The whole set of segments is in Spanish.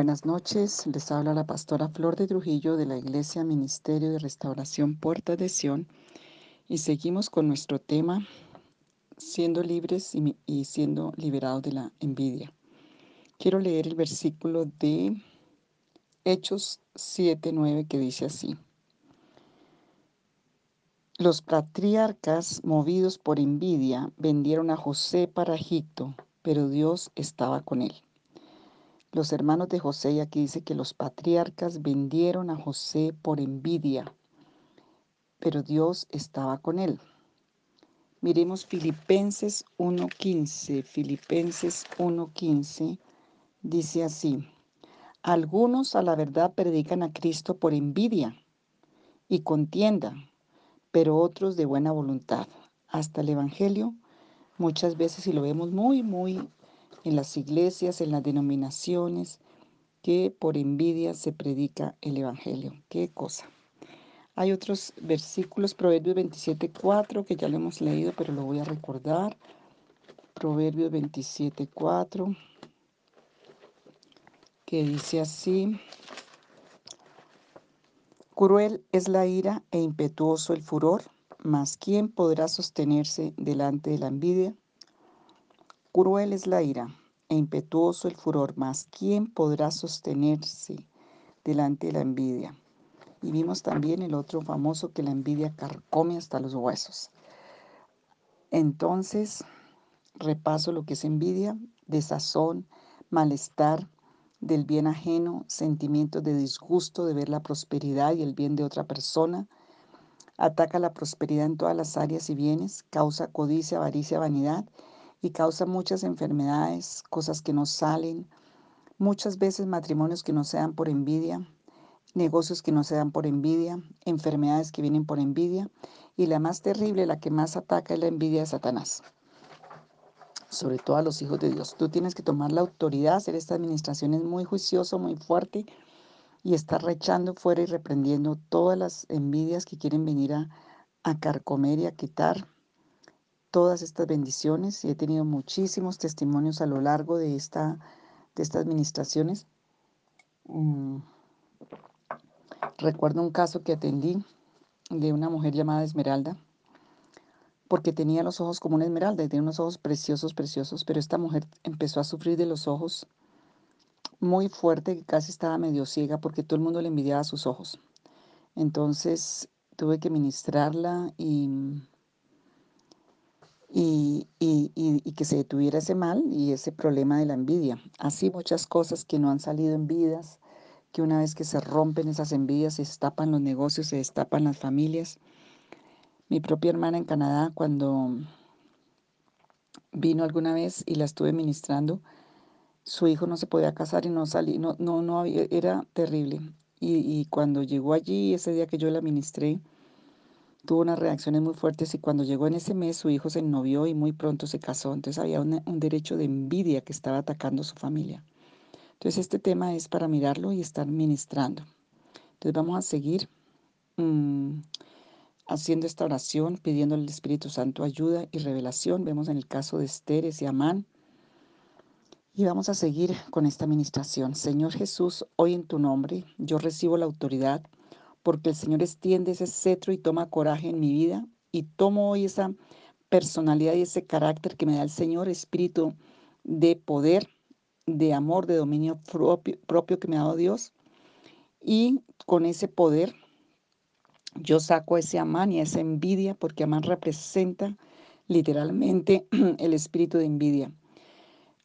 Buenas noches, les habla la pastora Flor de Trujillo de la Iglesia Ministerio de Restauración Puerta de Sion y seguimos con nuestro tema siendo libres y, siendo liberados de la envidia. Quiero leer el versículo de Hechos 7:9 que dice así. Los patriarcas, movidos por envidia, vendieron a José para Egipto, pero Dios estaba con él. Los hermanos de José, y aquí dice que los patriarcas vendieron a José por envidia, pero Dios estaba con él. Miremos Filipenses 1.15. Filipenses 1.15 dice así, algunos a la verdad predican a Cristo por envidia y contienda, pero otros de buena voluntad. Hasta el Evangelio, muchas veces, y lo vemos muy, muy en las iglesias, en las denominaciones, que por envidia se predica el Evangelio. Qué cosa. Hay otros versículos, Proverbios 27, 4, que ya lo hemos leído, pero lo voy a recordar. Proverbios 27, 4, que dice así. Cruel es la ira e impetuoso el furor, mas ¿quién podrá sostenerse delante de la envidia? Cruel es la ira e impetuoso el furor, mas ¿quién podrá sostenerse delante de la envidia? Y vimos también el otro famoso que la envidia carcome hasta los huesos. Entonces, repaso lo que es envidia, desazón, malestar del bien ajeno, sentimientos de disgusto de ver la prosperidad y el bien de otra persona, ataca la prosperidad en todas las áreas y bienes, causa codicia, avaricia, vanidad y causa muchas enfermedades, cosas que no salen, muchas veces matrimonios que no se dan por envidia, negocios que no se dan por envidia, enfermedades que vienen por envidia y la más terrible, la que más ataca es la envidia de Satanás. Sobre todo a los hijos de Dios. Tú tienes que tomar la autoridad, hacer esta administración es muy juicioso, muy fuerte y estar rechando fuera y reprendiendo todas las envidias que quieren venir a, a carcomer y a quitar todas estas bendiciones y he tenido muchísimos testimonios a lo largo de, esta, de estas administraciones. Mm, recuerdo un caso que atendí de una mujer llamada Esmeralda, porque tenía los ojos como una esmeralda y tenía unos ojos preciosos, preciosos, pero esta mujer empezó a sufrir de los ojos muy fuerte, que casi estaba medio ciega porque todo el mundo le envidiaba sus ojos. Entonces tuve que ministrarla y y, que se detuviera ese mal y ese problema de la envidia. Así muchas cosas que no han salido en vidas, que una vez que se rompen esas envidias, se destapan los negocios, se destapan las familias. Mi propia hermana en Canadá, cuando vino alguna vez y la estuve ministrando, su hijo no se podía casar y no salía, no, no, no era terrible. Y, y cuando llegó allí, ese día que yo la ministré, tuvo unas reacciones muy fuertes y cuando llegó en ese mes su hijo se ennovió y muy pronto se casó. Entonces había un derecho de envidia que estaba atacando a su familia. Entonces este tema es para mirarlo y estar ministrando. Entonces vamos a seguir mm, haciendo esta oración, pidiendo al Espíritu Santo ayuda y revelación. Vemos en el caso de Esteres y Amán. Y vamos a seguir con esta ministración. Señor Jesús, hoy en tu nombre yo recibo la autoridad porque el Señor extiende ese cetro y toma coraje en mi vida y tomo hoy esa personalidad y ese carácter que me da el Señor, espíritu de poder, de amor, de dominio propio, que me ha dado Dios. Y con ese poder yo saco ese amán y esa envidia, porque amán representa literalmente el espíritu de envidia.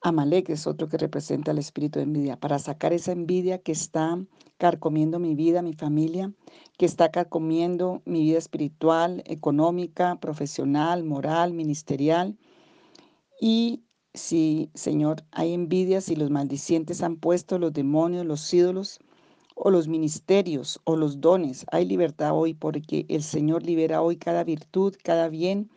Amalek es otro que representa el espíritu de envidia, para sacar esa envidia que está carcomiendo mi vida, mi familia, que está carcomiendo mi vida espiritual, económica, profesional, moral, ministerial. Y si, Señor, hay envidia, si los maldicientes han puesto los demonios, los ídolos, o los ministerios, o los dones, hay libertad hoy porque el Señor libera hoy cada virtud, cada bien,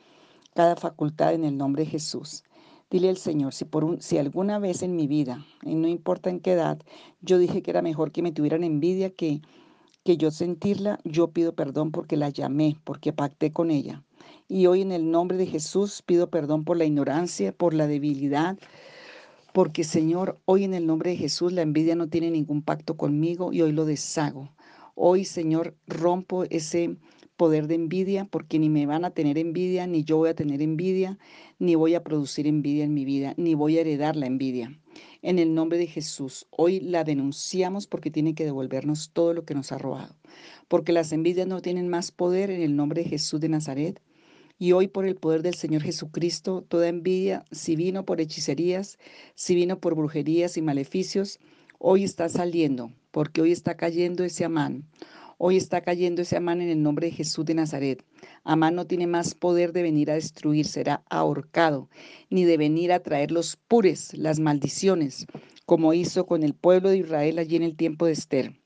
cada facultad en el nombre de Jesús. Dile al Señor, si, por un, si alguna vez en mi vida, y no importa en qué edad, yo dije que era mejor que me tuvieran envidia que, que yo sentirla, yo pido perdón porque la llamé, porque pacté con ella. Y hoy en el nombre de Jesús pido perdón por la ignorancia, por la debilidad, Porque Señor, hoy en el nombre de Jesús la envidia no tiene ningún pacto conmigo y hoy lo deshago. Hoy, Señor, rompo ese poder de envidia, porque ni me van a tener envidia, ni yo voy a tener envidia, ni voy a producir envidia en mi vida, ni voy a heredar la envidia. En el nombre de Jesús, hoy la denunciamos porque tiene que devolvernos todo lo que nos ha robado, porque las envidias no tienen más poder en el nombre de Jesús de Nazaret. Y hoy por el poder del Señor Jesucristo, toda envidia, si vino por hechicerías, si vino por brujerías y maleficios, hoy está saliendo, porque hoy está cayendo ese amán. Hoy está cayendo ese Amán en el nombre de Jesús de Nazaret. Amán no tiene más poder de venir a destruir, será ahorcado, ni de venir a traer los pures, las maldiciones, como hizo con el pueblo de Israel allí en el tiempo de Esther.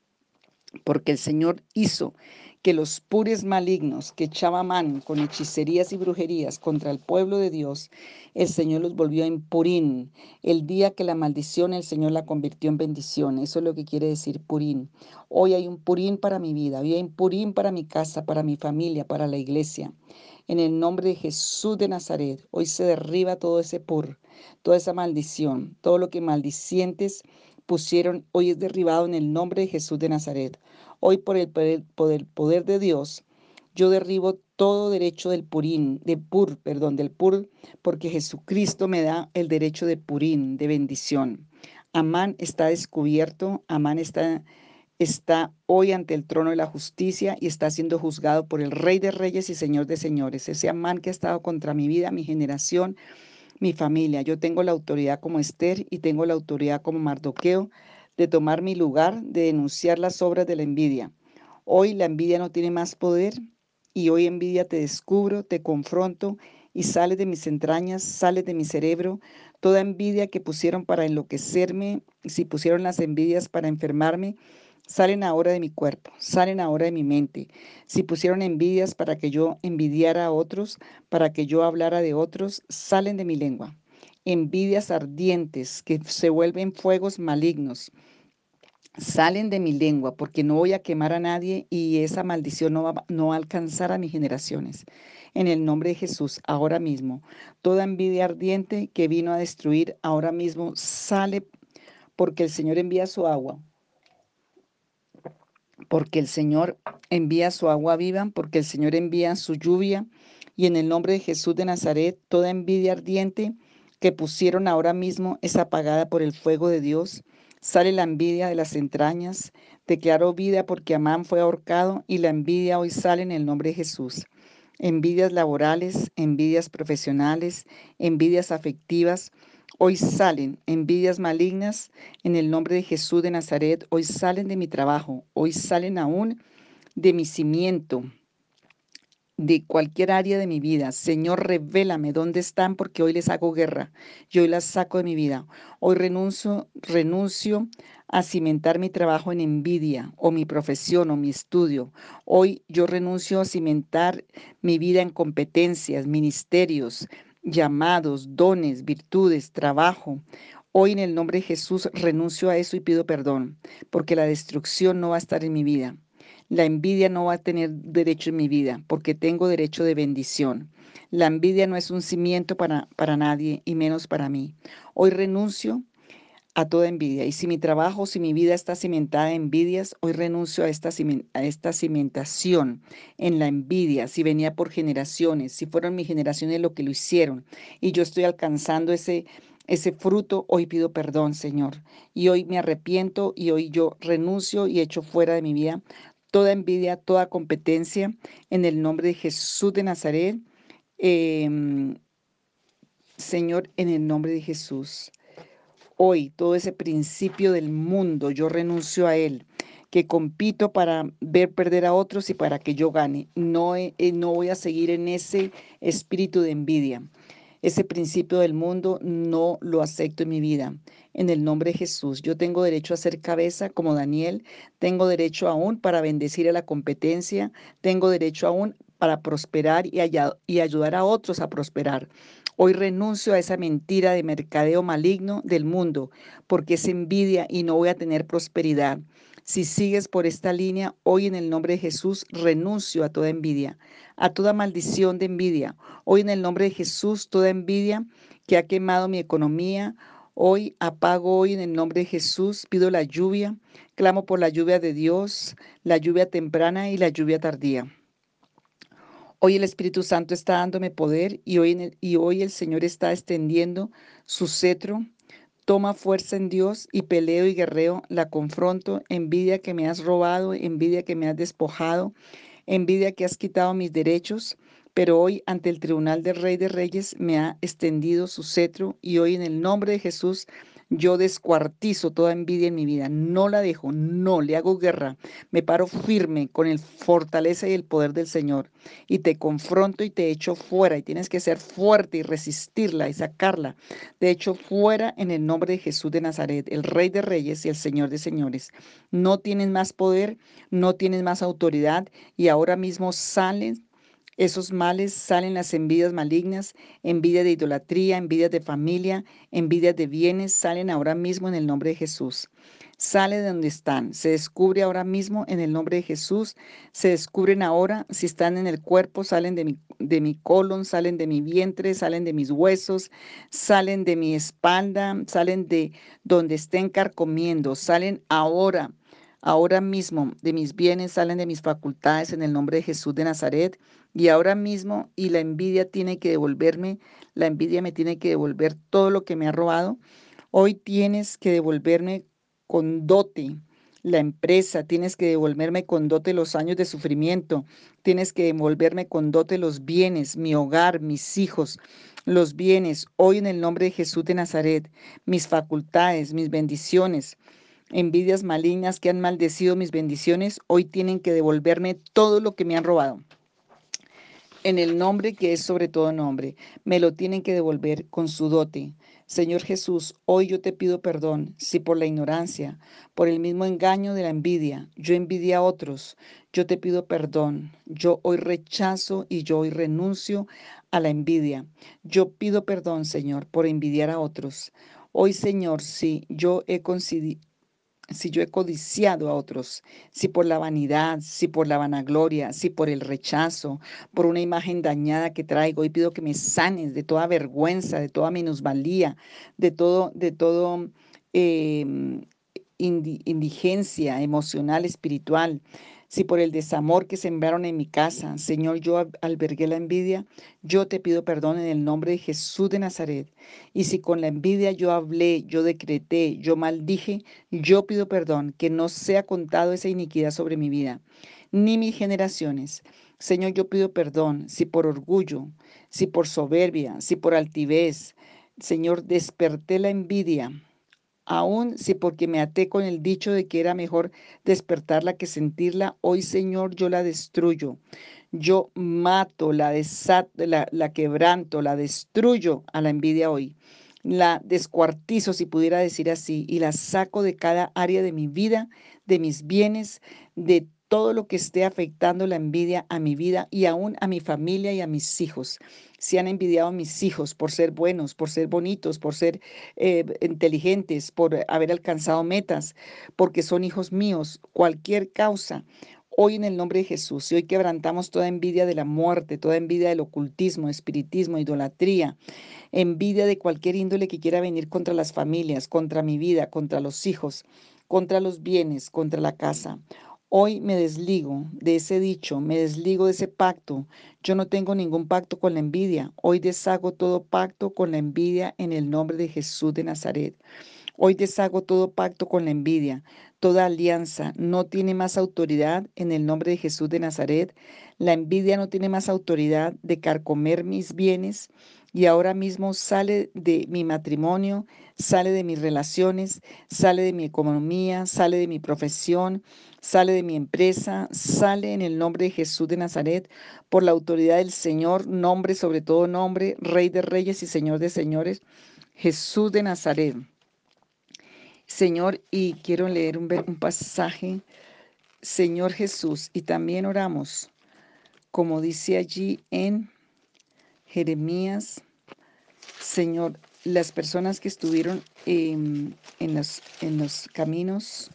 Porque el Señor hizo que los pures malignos que echaba man con hechicerías y brujerías contra el pueblo de Dios, el Señor los volvió en purín. El día que la maldición el Señor la convirtió en bendición. Eso es lo que quiere decir purín. Hoy hay un purín para mi vida, hoy hay un purín para mi casa, para mi familia, para la iglesia. En el nombre de Jesús de Nazaret, hoy se derriba todo ese pur, toda esa maldición, todo lo que maldicientes pusieron, hoy es derribado en el nombre de Jesús de Nazaret. Hoy por el poder, de Dios, yo derribo todo derecho del purín, de pur, perdón, del pur, porque Jesucristo me da el derecho de purín, de bendición. Amán está descubierto, Amán está, está hoy ante el trono de la justicia y está siendo juzgado por el Rey de Reyes y Señor de Señores. Ese Amán que ha estado contra mi vida, mi generación, mi familia. Yo tengo la autoridad como Esther y tengo la autoridad como Mardoqueo de tomar mi lugar, de denunciar las obras de la envidia. Hoy la envidia no tiene más poder y hoy envidia te descubro, te confronto y sale de mis entrañas, sale de mi cerebro. Toda envidia que pusieron para enloquecerme, si pusieron las envidias para enfermarme, salen ahora de mi cuerpo, salen ahora de mi mente. Si pusieron envidias para que yo envidiara a otros, para que yo hablara de otros, salen de mi lengua envidias ardientes que se vuelven fuegos malignos. Salen de mi lengua porque no voy a quemar a nadie y esa maldición no va, no a alcanzar a mis generaciones. En el nombre de Jesús, ahora mismo, toda envidia ardiente que vino a destruir, ahora mismo sale porque el Señor envía su agua. Porque el Señor envía su agua viva, porque el Señor envía su lluvia. Y en el nombre de Jesús de Nazaret, toda envidia ardiente que pusieron ahora mismo es apagada por el fuego de Dios. Sale la envidia de las entrañas. Declaró vida porque Amán fue ahorcado y la envidia hoy sale en el nombre de Jesús. Envidias laborales, envidias profesionales, envidias afectivas, hoy salen. Envidias malignas en el nombre de Jesús de Nazaret, hoy salen de mi trabajo, hoy salen aún de mi cimiento de cualquier área de mi vida. Señor, revélame dónde están porque hoy les hago guerra y hoy las saco de mi vida. Hoy renuncio, renuncio a cimentar mi trabajo en envidia o mi profesión o mi estudio. Hoy yo renuncio a cimentar mi vida en competencias, ministerios, llamados, dones, virtudes, trabajo. Hoy en el nombre de Jesús renuncio a eso y pido perdón, porque la destrucción no va a estar en mi vida. La envidia no va a tener derecho en mi vida porque tengo derecho de bendición. La envidia no es un cimiento para, para nadie y menos para mí. Hoy renuncio a toda envidia. Y si mi trabajo, si mi vida está cimentada en envidias, hoy renuncio a esta, a esta cimentación en la envidia. Si venía por generaciones, si fueron mis generaciones lo que lo hicieron y yo estoy alcanzando ese, ese fruto, hoy pido perdón, Señor. Y hoy me arrepiento y hoy yo renuncio y echo fuera de mi vida toda envidia, toda competencia, en el nombre de Jesús de Nazaret. Em, Señor, en el nombre de Jesús. Hoy todo ese principio del mundo, yo renuncio a él, que compito para ver perder a otros y para que yo gane. No, eh, no voy a seguir en ese espíritu de envidia. Ese principio del mundo no lo acepto en mi vida. En el nombre de Jesús, yo tengo derecho a ser cabeza como Daniel, tengo derecho aún para bendecir a la competencia, tengo derecho aún para prosperar y, y ayudar a otros a prosperar. Hoy renuncio a esa mentira de mercadeo maligno del mundo, porque es envidia y no voy a tener prosperidad. Si sigues por esta línea, hoy en el nombre de Jesús renuncio a toda envidia, a toda maldición de envidia. Hoy en el nombre de Jesús, toda envidia que ha quemado mi economía, Hoy apago hoy en el nombre de Jesús, pido la lluvia, clamo por la lluvia de Dios, la lluvia temprana y la lluvia tardía. Hoy el Espíritu Santo está dándome poder y hoy, el, y hoy el Señor está extendiendo su cetro. Toma fuerza en Dios y peleo y guerreo, la confronto, envidia que me has robado, envidia que me has despojado, envidia que has quitado mis derechos, pero hoy ante el tribunal del Rey de Reyes me ha extendido su cetro y hoy en el nombre de Jesús yo descuartizo toda envidia en mi vida, no la dejo, no le hago guerra, me paro firme con el fortaleza y el poder del Señor y te confronto y te echo fuera y tienes que ser fuerte y resistirla y sacarla. Te echo fuera en el nombre de Jesús de Nazaret, el Rey de Reyes y el Señor de Señores. No tienes más poder, no tienes más autoridad y ahora mismo salen esos males salen las envidias malignas, envidia de idolatría, envidia de familia, envidia de bienes, salen ahora mismo en el nombre de Jesús. Sale de donde están, se descubre ahora mismo en el nombre de Jesús, se descubren ahora, si están en el cuerpo, salen de mi, de mi colon, salen de mi vientre, salen de mis huesos, salen de mi espalda, salen de donde estén carcomiendo, salen ahora Ahora mismo de mis bienes salen de mis facultades en el nombre de Jesús de Nazaret. Y ahora mismo, y la envidia tiene que devolverme, la envidia me tiene que devolver todo lo que me ha robado. Hoy tienes que devolverme con dote la empresa, tienes que devolverme con dote los años de sufrimiento, tienes que devolverme con dote los bienes, mi hogar, mis hijos, los bienes, hoy en el nombre de Jesús de Nazaret, mis facultades, mis bendiciones, envidias malignas que han maldecido mis bendiciones, hoy tienen que devolverme todo lo que me han robado. En el nombre que es sobre todo nombre, me lo tienen que devolver con su dote. Señor Jesús, hoy yo te pido perdón si por la ignorancia, por el mismo engaño de la envidia, yo envidia a otros, yo te pido perdón. Yo hoy rechazo y yo hoy renuncio a la envidia. Yo pido perdón, Señor, por envidiar a otros. Hoy, Señor, si yo he si yo he codiciado a otros, si por la vanidad, si por la vanagloria, si por el rechazo, por una imagen dañada que traigo, y pido que me sanes de toda vergüenza, de toda minusvalía, de todo, de todo em, indigencia emocional, espiritual, si por el desamor que sembraron en mi casa, Señor, yo albergué la envidia, yo te pido perdón en el nombre de Jesús de Nazaret. Y si con la envidia yo hablé, yo decreté, yo maldije, yo pido perdón, que no sea contado esa iniquidad sobre mi vida, ni mis generaciones. Señor, yo pido perdón si por orgullo, si por soberbia, si por altivez, Señor, desperté la envidia Aún si porque me até con el dicho de que era mejor despertarla que sentirla, hoy Señor yo la destruyo. Yo mato, la, la, la quebranto, la destruyo a la envidia hoy. La descuartizo, si pudiera decir así, y la saco de cada área de mi vida, de mis bienes, de todo lo que esté afectando la envidia a mi vida y aún a mi familia y a mis hijos si han envidiado a mis hijos por ser buenos, por ser bonitos, por ser eh, inteligentes, por haber alcanzado metas, porque son hijos míos, cualquier causa. Hoy en el nombre de Jesús, y hoy quebrantamos toda envidia de la muerte, toda envidia del ocultismo, espiritismo, idolatría, envidia de cualquier índole que quiera venir contra las familias, contra mi vida, contra los hijos, contra los bienes, contra la casa. Hoy me desligo de ese dicho, me desligo de ese pacto. Yo no tengo ningún pacto con la envidia. Hoy deshago todo pacto con la envidia en el nombre de Jesús de Nazaret. Hoy deshago todo pacto con la envidia. Toda alianza no tiene más autoridad en el nombre de Jesús de Nazaret. La envidia no tiene más autoridad de carcomer mis bienes y ahora mismo sale de mi matrimonio, sale de mis relaciones, sale de mi economía, sale de mi profesión, sale de mi empresa, sale en el nombre de Jesús de Nazaret, por la autoridad del Señor, nombre sobre todo nombre, Rey de Reyes y Señor de Señores, Jesús de Nazaret. Señor, y quiero leer un, un pasaje, Señor Jesús, y también oramos, como dice allí en Jeremías, Señor, las personas que estuvieron en, los, en los caminos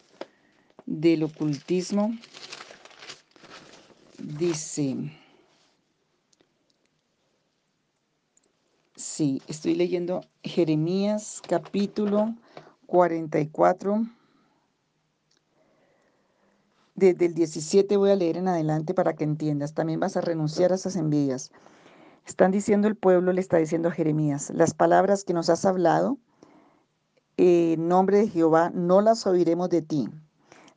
del ocultismo, dice, Sí, estoy leyendo Jeremías capítulo 44. Desde el 17 voy a leer en adelante para que entiendas. También vas a renunciar a esas envidias. Están diciendo el pueblo, le está diciendo a Jeremías, las palabras que nos has hablado en nombre de Jehová no las oiremos de ti,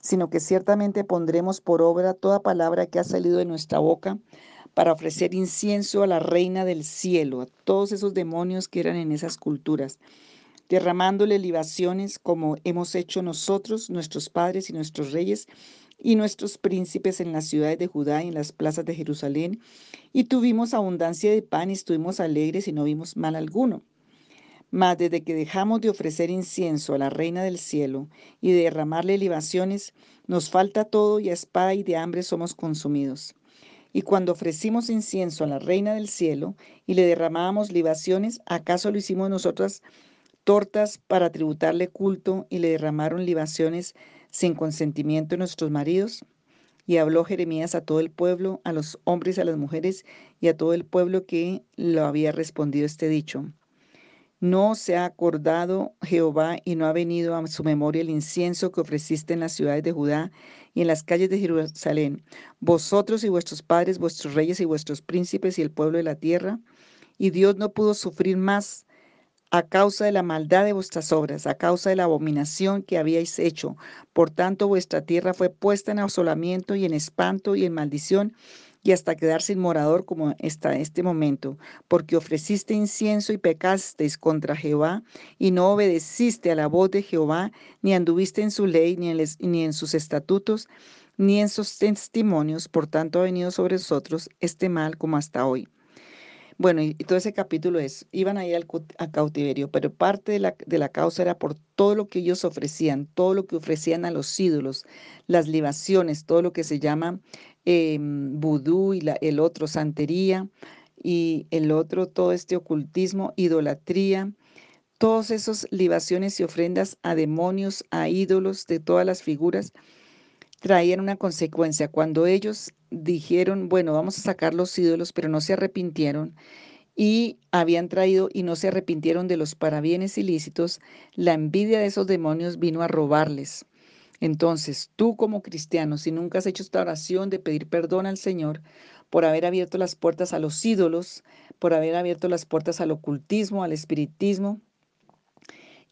sino que ciertamente pondremos por obra toda palabra que ha salido de nuestra boca para ofrecer incienso a la reina del cielo, a todos esos demonios que eran en esas culturas, derramándole libaciones como hemos hecho nosotros, nuestros padres y nuestros reyes y nuestros príncipes en las ciudades de Judá y en las plazas de Jerusalén, y tuvimos abundancia de pan y estuvimos alegres y no vimos mal alguno. Mas desde que dejamos de ofrecer incienso a la reina del cielo y de derramarle libaciones, nos falta todo y a espada y de hambre somos consumidos. Y cuando ofrecimos incienso a la Reina del Cielo y le derramábamos libaciones, ¿acaso lo hicimos nosotras tortas para tributarle culto y le derramaron libaciones sin consentimiento de nuestros maridos? Y habló Jeremías a todo el pueblo, a los hombres a las mujeres, y a todo el pueblo que lo había respondido este dicho. No se ha acordado Jehová y no ha venido a su memoria el incienso que ofreciste en las ciudades de Judá y en las calles de Jerusalén, vosotros y vuestros padres, vuestros reyes y vuestros príncipes y el pueblo de la tierra. Y Dios no pudo sufrir más a causa de la maldad de vuestras obras, a causa de la abominación que habíais hecho. Por tanto, vuestra tierra fue puesta en asolamiento y en espanto y en maldición y hasta quedar sin morador como está este momento, porque ofreciste incienso y pecasteis contra Jehová, y no obedeciste a la voz de Jehová, ni anduviste en su ley, ni en, ni en sus estatutos, ni en sus testimonios, por tanto ha venido sobre nosotros este mal como hasta hoy. Bueno, y, todo ese capítulo es, iban a ir al cautiverio, pero parte de la, de la causa era por todo lo que ellos ofrecían, todo lo que ofrecían a los ídolos, las libaciones, todo lo que se llama eh, vudú y el otro santería y el otro todo este ocultismo, idolatría, todos esos libaciones y ofrendas a demonios, a ídolos de todas las figuras, traían una consecuencia. Cuando ellos dijeron, bueno, vamos a sacar los ídolos, pero no se arrepintieron y habían traído y no se arrepintieron de los parabienes ilícitos, la envidia de esos demonios vino a robarles. Entonces, tú como cristiano, si nunca has hecho esta oración de pedir perdón al Señor por haber abierto las puertas a los ídolos, por haber abierto las puertas al ocultismo, al espiritismo,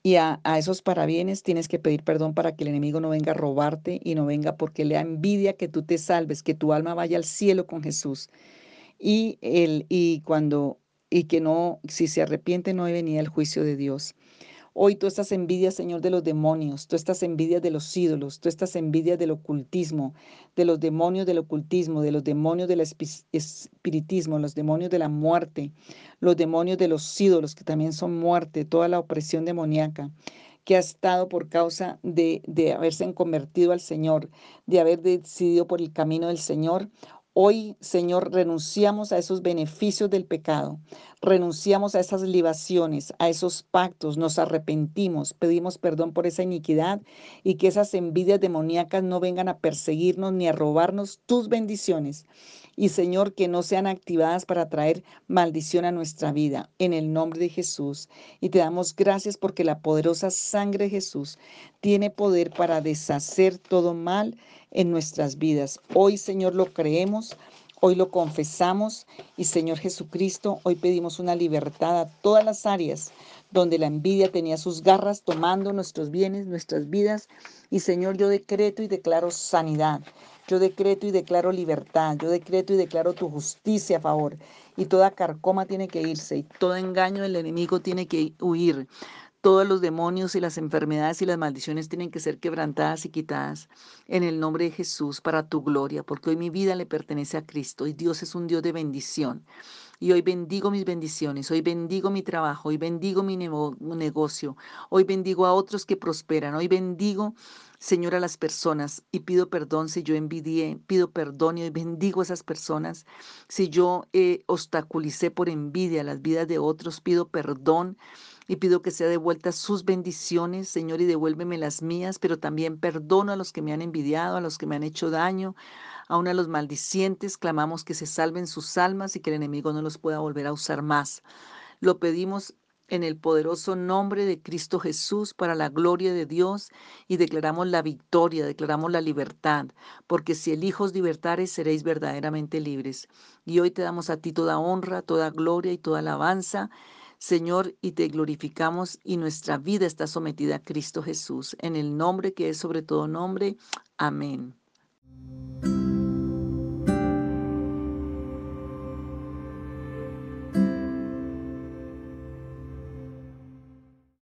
y a, esos parabienes tienes que pedir perdón para que el enemigo no venga a robarte y no venga porque le da envidia que tú te salves, que tu alma vaya al cielo con Jesús. Y, el, y cuando, y que no, si se arrepiente, no venía el juicio de Dios. Hoy tú estás envidias, Señor, de los demonios, tú estás envidias de los ídolos, tú estás envidias del ocultismo, de los demonios del ocultismo, de los demonios del espiritismo, los demonios de la muerte, los demonios de los ídolos, que también son muerte, toda la opresión demoníaca que ha estado por causa de, de haberse convertido al Señor, de haber decidido por el camino del Señor. Hoy, Señor, renunciamos a esos beneficios del pecado, renunciamos a esas libaciones, a esos pactos, nos arrepentimos, pedimos perdón por esa iniquidad y que esas envidias demoníacas no vengan a perseguirnos ni a robarnos tus bendiciones. Y Señor, que no sean activadas para traer maldición a nuestra vida, en el nombre de Jesús. Y te damos gracias porque la poderosa sangre de Jesús tiene poder para deshacer todo mal en nuestras vidas. Hoy, Señor, lo creemos. Hoy lo confesamos y Señor Jesucristo, hoy pedimos una libertad a todas las áreas donde la envidia tenía sus garras tomando nuestros bienes, nuestras vidas. Y Señor, yo decreto y declaro sanidad. Yo decreto y declaro libertad. Yo decreto y declaro tu justicia a favor. Y toda carcoma tiene que irse y todo engaño del enemigo tiene que huir. Todos los demonios y las enfermedades y las maldiciones tienen que ser quebrantadas y quitadas en el nombre de Jesús para tu gloria, porque hoy mi vida le pertenece a Cristo y Dios es un Dios de bendición. Y hoy bendigo mis bendiciones, hoy bendigo mi trabajo, hoy bendigo mi negocio, hoy bendigo a otros que prosperan, hoy bendigo, Señor, a las personas y pido perdón si yo envidié, pido perdón y hoy bendigo a esas personas. Si yo eh, obstaculicé por envidia las vidas de otros, pido perdón y pido que sea devuelta sus bendiciones, Señor, y devuélveme las mías, pero también perdono a los que me han envidiado, a los que me han hecho daño, aun a los maldicientes, clamamos que se salven sus almas y que el enemigo no los pueda volver a usar más. Lo pedimos en el poderoso nombre de Cristo Jesús para la gloria de Dios y declaramos la victoria, declaramos la libertad, porque si el Hijo os libertares seréis verdaderamente libres. Y hoy te damos a ti toda honra, toda gloria y toda alabanza. Señor, y te glorificamos y nuestra vida está sometida a Cristo Jesús, en el nombre que es sobre todo nombre. Amén.